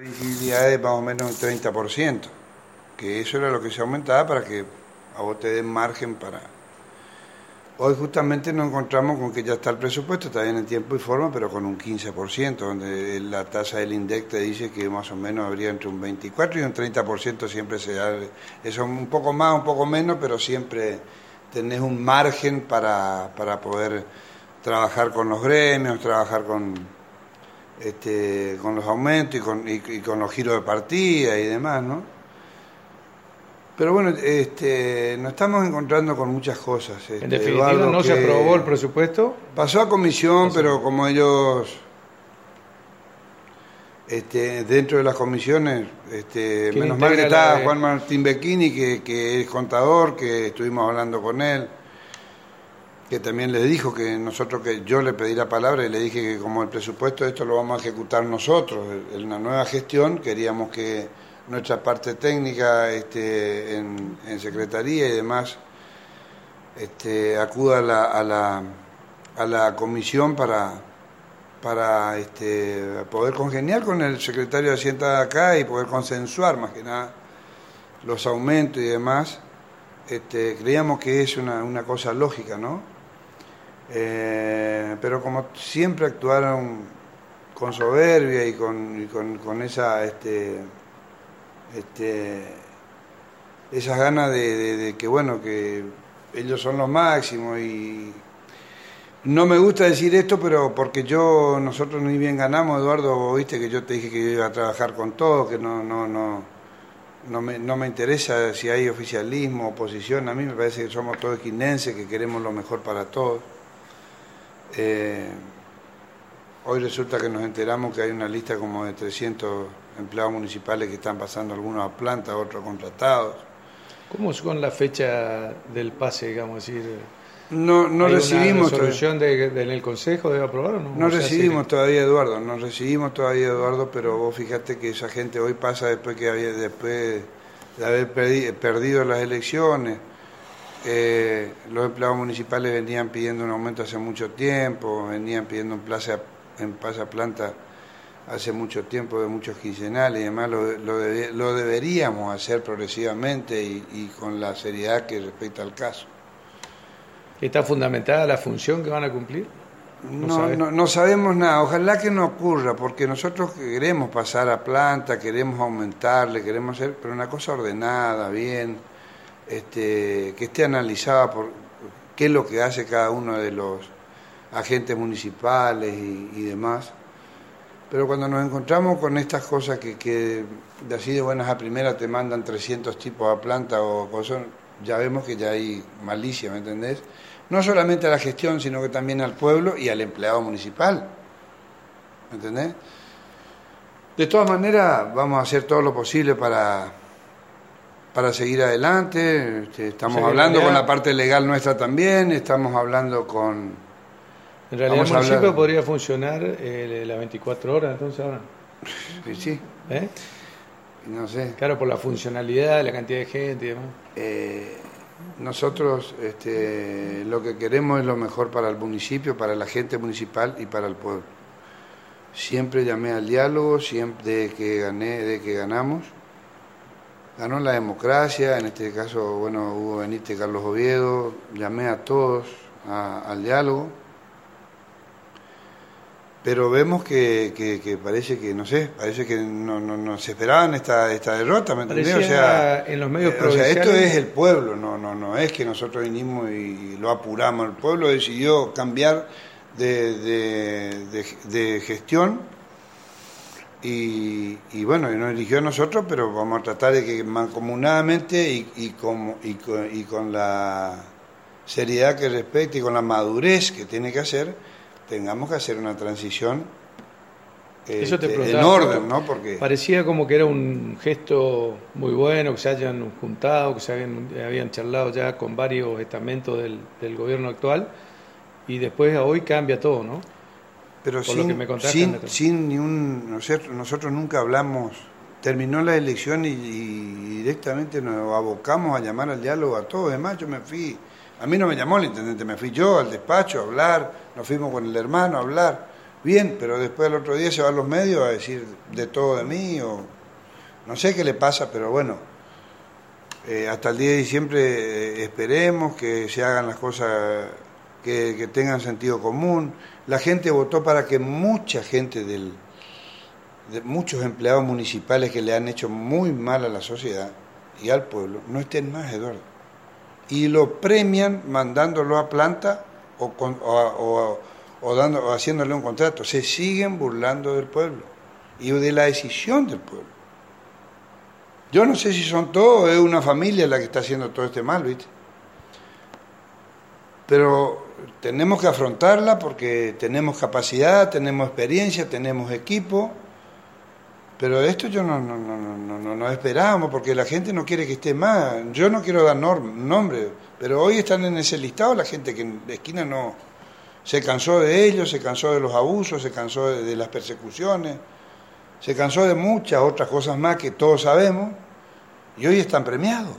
Visibilidad de más o menos un 30%, que eso era lo que se aumentaba para que a vos te den margen para... Hoy justamente nos encontramos con que ya está el presupuesto, está bien en tiempo y forma, pero con un 15%, donde la tasa del INDEC te dice que más o menos habría entre un 24 y un 30% siempre se da. Eso un poco más, un poco menos, pero siempre tenés un margen para, para poder trabajar con los gremios, trabajar con, este, con los aumentos y con, y, con los giros de partida y demás, ¿no? Pero bueno, este, nos estamos encontrando con muchas cosas. en este, definitiva, ¿no se aprobó el presupuesto? Pasó a comisión, pero como ellos, este, dentro de las comisiones, este, menos mal que está Juan Martín Becchini, que, que es contador, que estuvimos hablando con él que también le dijo que nosotros, que yo le pedí la palabra y le dije que como el presupuesto esto lo vamos a ejecutar nosotros, en una nueva gestión, queríamos que nuestra parte técnica este, en, secretaría y demás este, acuda a la, a la, a la comisión para, para este, poder congeniar con el secretario de Hacienda de acá y poder consensuar más que nada los aumentos y demás. Este, creíamos que es una, una cosa lógica, ¿no? Eh, pero como siempre actuaron con soberbia y con, con, esa este, este, esas ganas de, que bueno que ellos son los máximos y no me gusta decir esto pero porque yo nosotros ni bien ganamos Eduardo viste que yo te dije que yo iba a trabajar con todo que no no no no me, no me interesa si hay oficialismo oposición a mí me parece que somos todos quinenses que queremos lo mejor para todos eh, hoy resulta que nos enteramos que hay una lista como de 300 empleados municipales que están pasando algunos a planta, otros contratados. ¿Cómo es con la fecha del pase, digamos, decir? No, no recibimos. ¿Una resolución de, de, el Consejo debe aprobar o no? No recibimos todavía, Eduardo, no recibimos todavía, Eduardo, pero vos fíjate que esa gente hoy pasa después que había, después de haber perdido las elecciones eh, los empleados municipales venían pidiendo un aumento hace mucho tiempo, venían pidiendo un plaza, en pasa planta hace mucho tiempo de muchos quincenales y demás, lo, lo, deberíamos hacer progresivamente y, con la seriedad que respecta al caso. ¿Está fundamentada la función que van a cumplir? No, no, no, sabemos nada, ojalá que no ocurra, porque nosotros queremos pasar a planta, queremos aumentarle, queremos hacer, pero una cosa ordenada, bien, este, que esté analizada por qué es lo que hace cada uno de los agentes municipales y, demás. Pero cuando nos encontramos con estas cosas que, que, de así de buenas a primeras te mandan 300 tipos a planta o cosas, ya vemos que ya hay malicia, ¿me entendés? No solamente a la gestión, sino que también al pueblo y al empleado municipal, ¿me entendés? De todas maneras, vamos a hacer todo lo posible para, para seguir adelante. Este, estamos hablando con la parte legal nuestra también, estamos hablando con... En realidad el municipio podría funcionar eh, las 24 horas, entonces ahora. Sí. ¿Eh? No sé. Claro, por la funcionalidad, la cantidad de gente y demás. Eh, nosotros este, lo que queremos es lo mejor para el municipio, para la gente municipal y para el pueblo. Siempre llamé al diálogo, siempre de que gané, de que ganamos ganó la democracia, en este caso, bueno, Hugo Benítez, Carlos Oviedo, llamé a todos al diálogo, pero vemos que, parece que, no sé, parece que no, no, se esperaban esta, esta derrota, ¿me entendés? O sea, en los medios eh, o sea, esto es el pueblo, no, no, no es que nosotros vinimos y lo apuramos, el pueblo decidió cambiar de, de, de gestión y, y, bueno, nos eligió a nosotros, pero vamos a tratar de que mancomunadamente y, y, con, y, con, y con la seriedad que respecta y con la madurez que tiene que hacer, tengamos que hacer una transición Eso te este, en orden, ¿no? Porque parecía como que era un gesto muy bueno, que se hayan juntado, que se habían, charlado ya con varios estamentos del, del, gobierno actual y después a hoy cambia todo, ¿no? Pero sin, sin, ni un... Nosotros, nunca hablamos, terminó la elección y, directamente nos abocamos a llamar al diálogo a todos. Además, yo me fui, a mí no me llamó el intendente, me fui yo al despacho a hablar, nos fuimos con el hermano a hablar. Bien, pero después el otro día se van los medios a decir de todo de mí o no sé qué le pasa, pero bueno, eh, hasta el día de diciembre eh, esperemos que se hagan las cosas que, tengan sentido común. La gente votó para que mucha gente del, de muchos empleados municipales que le han hecho muy mal a la sociedad y al pueblo no estén más, Eduardo. Y lo premian mandándolo a planta o, o, dando, o haciéndole un contrato. Se siguen burlando del pueblo y de la decisión del pueblo. Yo no sé si son todos, es una familia la que está haciendo todo este mal, ¿viste? Pero tenemos que afrontarla porque tenemos capacidad, tenemos experiencia, tenemos equipo, pero esto yo no, no, no, no, no esperábamos porque la gente no quiere que esté más. Yo no quiero dar nombre, pero hoy están en ese listado la gente que en la esquina no se cansó de ellos, se cansó de los abusos, se cansó de las persecuciones, se cansó de muchas otras cosas más que todos sabemos y hoy están premiados.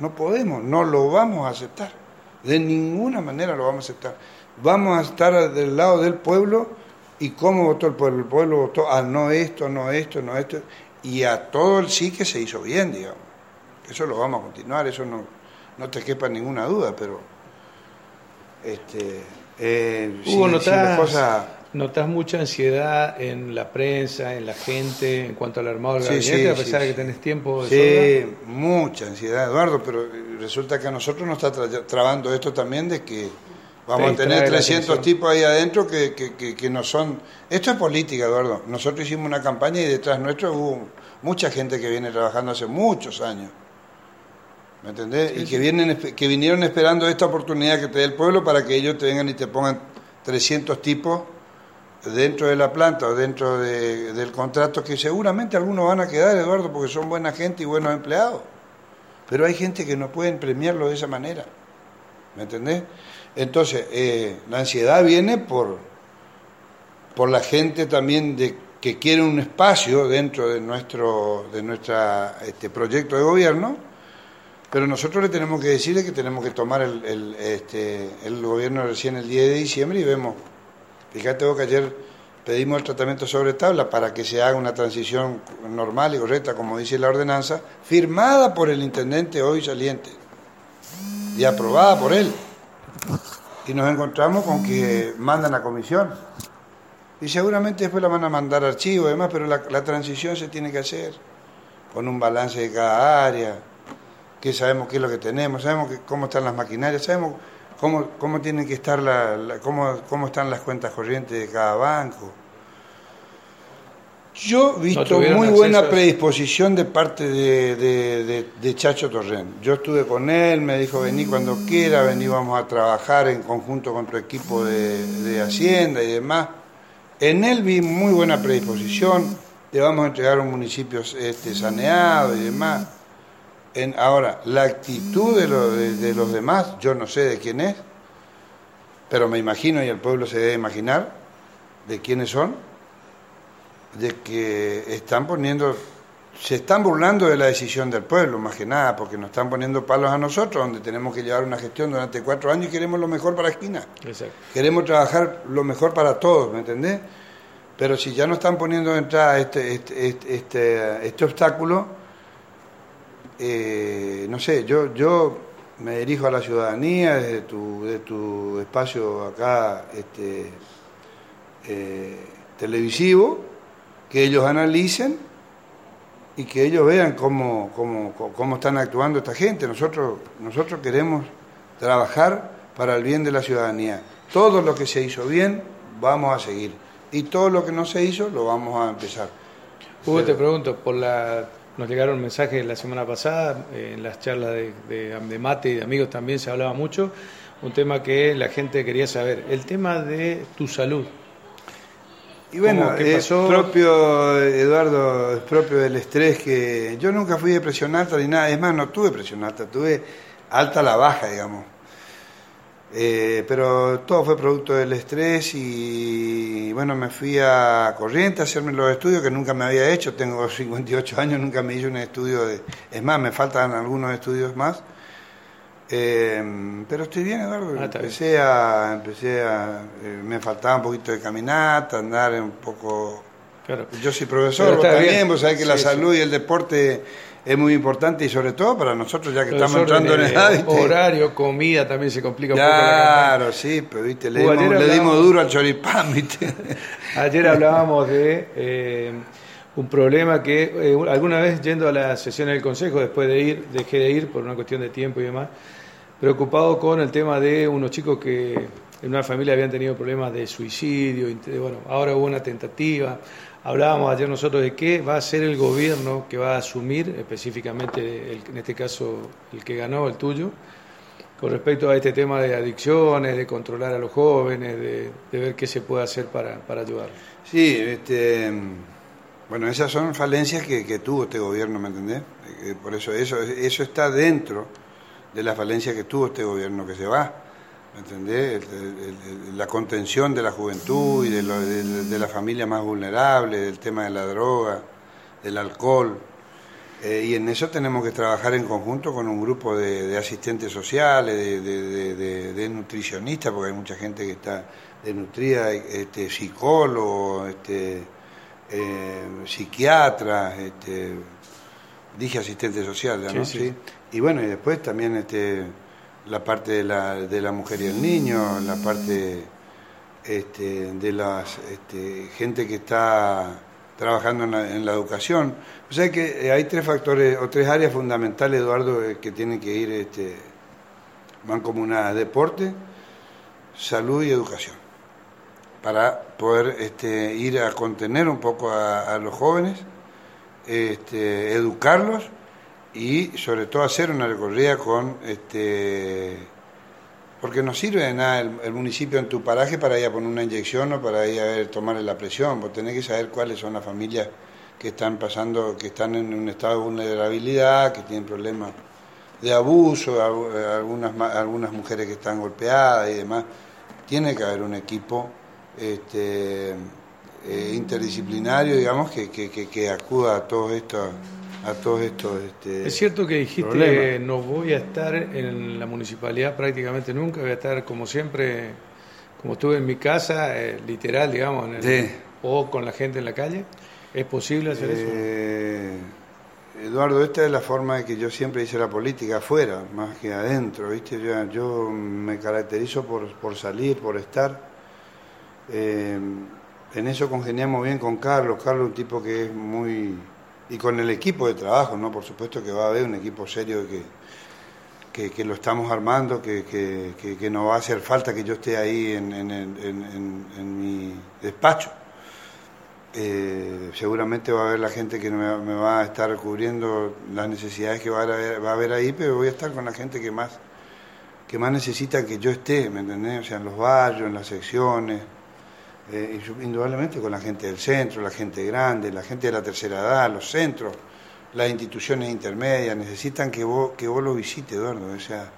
No podemos, no lo vamos a aceptar. De ninguna manera lo vamos a aceptar. Vamos a estar del lado del pueblo y cómo votó el pueblo. El pueblo votó a no esto, no esto, no esto. Y a todo el sí que se hizo bien, digamos. Eso lo vamos a continuar, eso no, no te quepa ninguna duda, pero... Este, eh, Hugo, ¿Notas mucha ansiedad en la prensa, en la gente, en cuanto al armado del gabinete, a pesar de que tenés tiempo de Sí, mucha ansiedad, Eduardo, pero resulta que a nosotros nos está trabando esto también de que vamos a tener 300 tipos ahí adentro que, que, que, no son... Esto es política, Eduardo. Nosotros hicimos una campaña y detrás nuestro hubo mucha gente que viene trabajando hace muchos años. ¿Me entendés? y que, vienen, que vinieron esperando esta oportunidad que te dé el pueblo para que ellos te vengan y te pongan 300 tipos dentro de la planta o dentro del contrato, que seguramente algunos van a quedar, Eduardo, porque son buena gente y buenos empleados. Pero hay gente que no pueden premiarlo de esa manera. ¿Me entendés? Entonces, eh, la ansiedad viene por, por la gente también de, que quiere un espacio dentro de nuestro de nuestra, este proyecto de gobierno, pero nosotros le tenemos que decirle que tenemos que tomar el, el, este, gobierno recién el 10 de diciembre y vemos Fíjate vos que ayer pedimos el tratamiento sobre tabla para que se haga una transición normal y correcta, como dice la ordenanza, firmada por el intendente hoy saliente y aprobada por él. Y nos encontramos con que mandan a comisión. Y seguramente después la van a mandar archivo y demás, pero la, transición se tiene que hacer con un balance de cada área, que sabemos qué es lo que tenemos, sabemos cómo están las maquinarias, sabemos cómo, cómo tienen que estar la, cómo, cómo, están las cuentas corrientes de cada banco. Yo he visto muy buena predisposición de parte de, de, Chacho Torren. Yo estuve con él, me dijo vení cuando quiera, vení vamos a trabajar en conjunto con tu equipo de, Hacienda y demás. En él vi muy buena predisposición, le vamos a entregar un municipio este, saneado y demás ahora, la actitud de, de, los demás, yo no sé de quién es, pero me imagino, y el pueblo se debe imaginar, de quiénes son, de que están poniendo, se están burlando de la decisión del pueblo, más que nada, porque nos están poniendo palos a nosotros, donde tenemos que llevar una gestión durante cuatro años y queremos lo mejor para la esquina. Queremos trabajar lo mejor para todos, ¿me entendés? Pero si ya nos están poniendo de entrada este, este, este, este, este obstáculo, eh, no sé, yo, yo me dirijo a la ciudadanía desde tu, de tu espacio acá este, eh, televisivo, que ellos analicen y que ellos vean cómo, cómo, cómo están actuando esta gente. Nosotros, nosotros queremos trabajar para el bien de la ciudadanía. Todo lo que se hizo bien, vamos a seguir. Y todo lo que no se hizo, lo vamos a empezar. Hugo, te pregunto, por la nos llegaron mensajes la semana pasada, en las charlas de, de, mate y de amigos también se hablaba mucho, un tema que la gente quería saber, el tema de tu salud. Y bueno, es propio, Eduardo, es propio del estrés que yo nunca fui de presión alta ni nada, es más, no tuve presión alta, tuve alta la baja, digamos. Eh, pero todo fue producto del estrés y bueno, me fui a Corriente a hacerme los estudios que nunca me había hecho, tengo 58 años, nunca me hice un estudio de... Es más, me faltan algunos estudios más. Eh, pero estoy bien, Eduardo. Ah, empecé a, empecé a, eh, me faltaba un poquito de caminata, andar un poco. Yo soy profesor, vos también, vos sabés que la salud y el deporte es muy importante y sobre todo para nosotros ya que estamos entrando en edad. Horario, comida también se complica un poco. Claro, sí, pero viste, le, dimos, duro al choripán, viste. Ayer hablábamos de eh, un problema que alguna vez yendo a las sesiones del consejo, después de ir, dejé de ir por una cuestión de tiempo y demás preocupado con el tema de unos chicos que en una familia habían tenido problemas de suicidio, bueno, ahora hubo una tentativa. Hablábamos ayer nosotros de qué va a ser el gobierno que va a asumir, específicamente en este caso el que ganó, el tuyo, con respecto a este tema de adicciones, de controlar a los jóvenes, de, ver qué se puede hacer para, para ayudar. Sí, este, bueno, esas son falencias que, que tuvo este gobierno, ¿me entendés? Eh, por eso eso, eso está dentro de la falencia que tuvo este gobierno que se va. ¿Me entendés? la contención de la juventud y de, de, la familia más vulnerable, del tema de la droga, del alcohol. Eh, y en eso tenemos que trabajar en conjunto con un grupo de, asistentes sociales, de, nutricionistas, porque hay mucha gente que está desnutrida, este, psicólogos, este, eh, psiquiatras, este, dije asistente social, ¿no? ¿Sí? Y bueno, y después también este, la parte de la, de la mujer y el niño, la parte este, de la este, gente que está trabajando en la, educación. O sea que eh, hay tres factores o tres áreas fundamentales, Eduardo, eh, que tienen que ir este, mancomunadas, deporte, salud y educación, para poder este, ir a contener un poco a, a los jóvenes, este, educarlos y sobre todo hacer una recorrida con este porque no sirve de nada el, municipio en tu paraje para ir a poner una inyección o para ir a ver, tomarle la presión, vos tenés que saber cuáles son las familias que están pasando, que están en un estado de vulnerabilidad, que tienen problemas de abuso, algunas, algunas mujeres que están golpeadas y demás. Tiene que haber un equipo este, eh, interdisciplinario, digamos, que, que, que, acuda a todo esto a todos estos este, Es cierto que dijiste no voy a estar en la municipalidad prácticamente nunca, voy a estar como siempre, como estuve en mi casa, eh, literal, digamos, o con la gente en la calle. ¿Es posible hacer eso? Eh, Eduardo, esta es la forma de que yo siempre hice la política afuera, más que adentro, ¿viste? Yo, yo me caracterizo por, por salir, por estar. Eh, en eso congeniamos bien con Carlos. Carlos es un tipo que es muy y con el equipo de trabajo, ¿no? Por supuesto que va a haber un equipo serio que, que, lo estamos armando, que, que, no va a hacer falta que yo esté ahí en, en, en, mi despacho. Eh, seguramente va a haber la gente que me, me, va a estar cubriendo las necesidades que va a, haber, va a haber ahí, pero voy a estar con la gente que más que más necesita que yo esté, ¿me entendés? O sea, en los barrios, en las secciones, eh, indudablemente con la gente del centro, la gente grande, la gente de la tercera edad, los centros, las instituciones intermedias, necesitan que vos, que vos lo visites, Eduardo. O sea,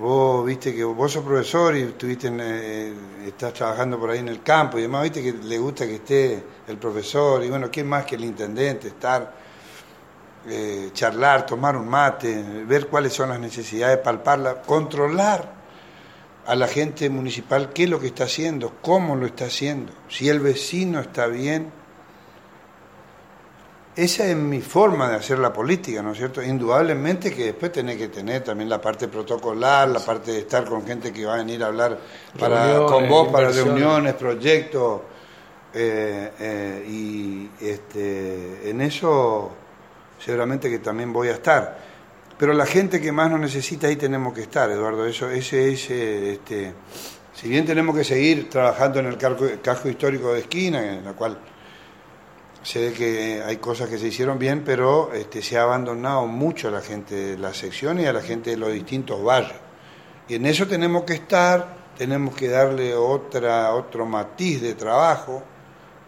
vos viste que vos sos profesor y estuviste eh, estás trabajando por ahí en el campo y demás, viste que le gusta que esté el profesor y bueno, ¿quién más que el intendente? Estar, eh, charlar, tomar un mate, ver cuáles son las necesidades, palparlas, controlar a la gente municipal qué es lo que está haciendo, cómo lo está haciendo, si el vecino está bien. Esa es mi forma de hacer la política, ¿no es cierto? Indudablemente que después tenés que tener también la parte protocolar, la parte de estar con gente que va a venir a hablar para, con vos para reuniones, proyectos, eh, eh, y este, en eso seguramente que también voy a estar. Pero la gente que más nos necesita ahí tenemos que estar, Eduardo. Eso, ese, ese, este, si bien tenemos que seguir trabajando en el casco, histórico de esquina, en la cual ve que hay cosas que se hicieron bien, pero este, se ha abandonado mucho a la gente de la sección y a la gente de los distintos barrios. Y en eso tenemos que estar, tenemos que darle otra, otro matiz de trabajo,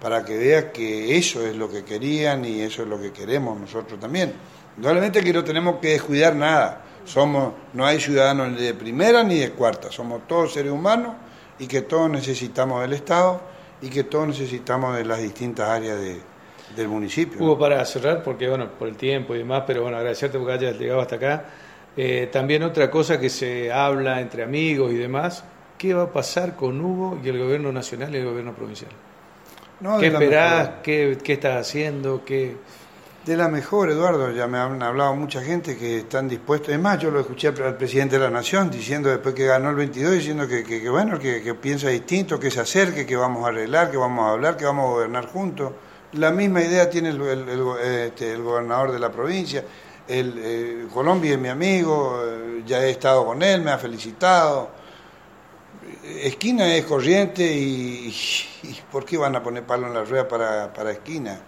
para que veas que eso es lo que querían y eso es lo que queremos nosotros también. Indudablemente que no tenemos que descuidar nada. Somos, no hay ciudadanos ni de primera ni de cuarta, somos todos seres humanos y que todos necesitamos del Estado y que todos necesitamos de las distintas áreas del municipio. Hugo, para cerrar, porque bueno, por el tiempo y demás, pero bueno, agradecerte porque hayas llegado hasta acá. Eh, también otra cosa que se habla entre amigos y demás, ¿qué va a pasar con Hugo y el gobierno nacional y el gobierno provincial? ¿Qué esperás? ¿Qué, ¿Qué, estás haciendo? ¿Qué... De la mejor, Eduardo, ya me han hablado mucha gente que están dispuestos. Es más, yo lo escuché al presidente de la Nación diciendo después que ganó el 22, diciendo que, que, bueno, que, que, piensa distinto, que se acerque, que vamos a arreglar, que vamos a hablar, que vamos a gobernar juntos. La misma idea tiene el, este, el, gobernador de la provincia. El, eh, Colombia es mi amigo, eh, ya he estado con él, me ha felicitado. Esquina es corriente y, ¿por qué van a poner palo en la rueda para, para esquina?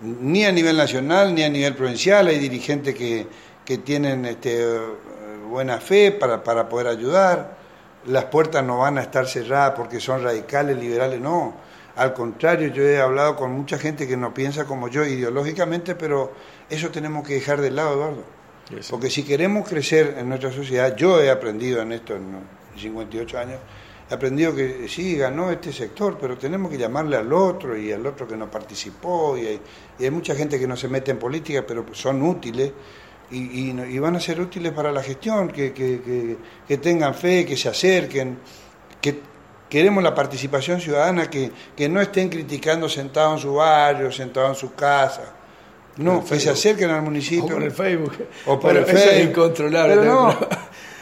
Ni a nivel nacional ni a nivel provincial, hay dirigentes que, que tienen este, buena fe para, para poder ayudar, las puertas no van a estar cerradas porque son radicales, liberales, no. Al contrario, yo he hablado con mucha gente que no piensa como yo ideológicamente, pero eso tenemos que dejar de lado, Eduardo. Porque si queremos crecer en nuestra sociedad, yo he aprendido en esto en 58 años, aprendido que sí, ganó este sector, pero tenemos que llamarle al otro y al otro que no participó. Y hay, hay mucha gente que no se mete en política, pero son útiles y, y, van a ser útiles para la gestión, que, que, que, tengan fe, que se acerquen, que queremos la participación ciudadana, que, que no estén criticando sentados en su barrio, sentados en su casa. No, que se acerquen al municipio. O por el Facebook. O por el Facebook. Es incontrolable. Pero, no,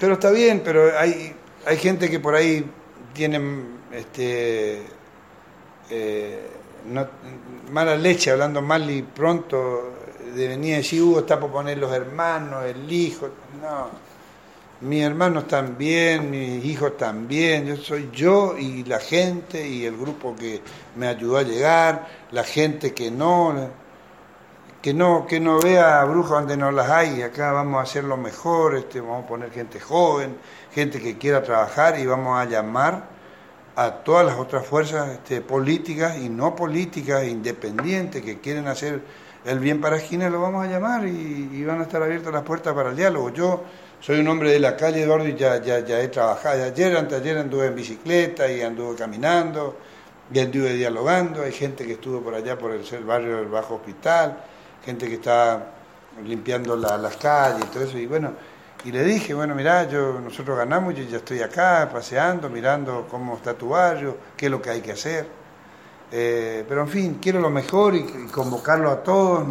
pero está bien, pero hay, hay gente que por ahí tienen este, eh, mala leche, hablando mal y pronto, de venir a decir, Hugo está por poner los hermanos, el hijo. No, mis hermanos bien, mis hijos también, yo soy yo y la gente y el grupo que me ayudó a llegar, la gente que no, que no, que no vea brujas donde no las hay, acá vamos a hacer lo mejor, este, vamos a poner gente joven, gente que quiera trabajar y vamos a llamar a todas las otras fuerzas este, políticas y no políticas, independientes, que quieren hacer el bien para esquina, lo vamos a llamar y, van a estar abiertas las puertas para el diálogo. Yo soy un hombre de la calle, Eduardo, y ya, ya, ya he trabajado. Ayer, anteayer anduve en bicicleta y anduve caminando y anduve dialogando. Hay gente que estuvo por allá, por el, barrio del Bajo Hospital, gente que está limpiando las calles y todo eso. Y bueno, y le dije, bueno, mirá, yo, nosotros ganamos, yo ya estoy acá paseando, mirando cómo está tu barrio, qué es lo que hay que hacer. Eh, pero en fin, quiero lo mejor y, y convocarlo a todos.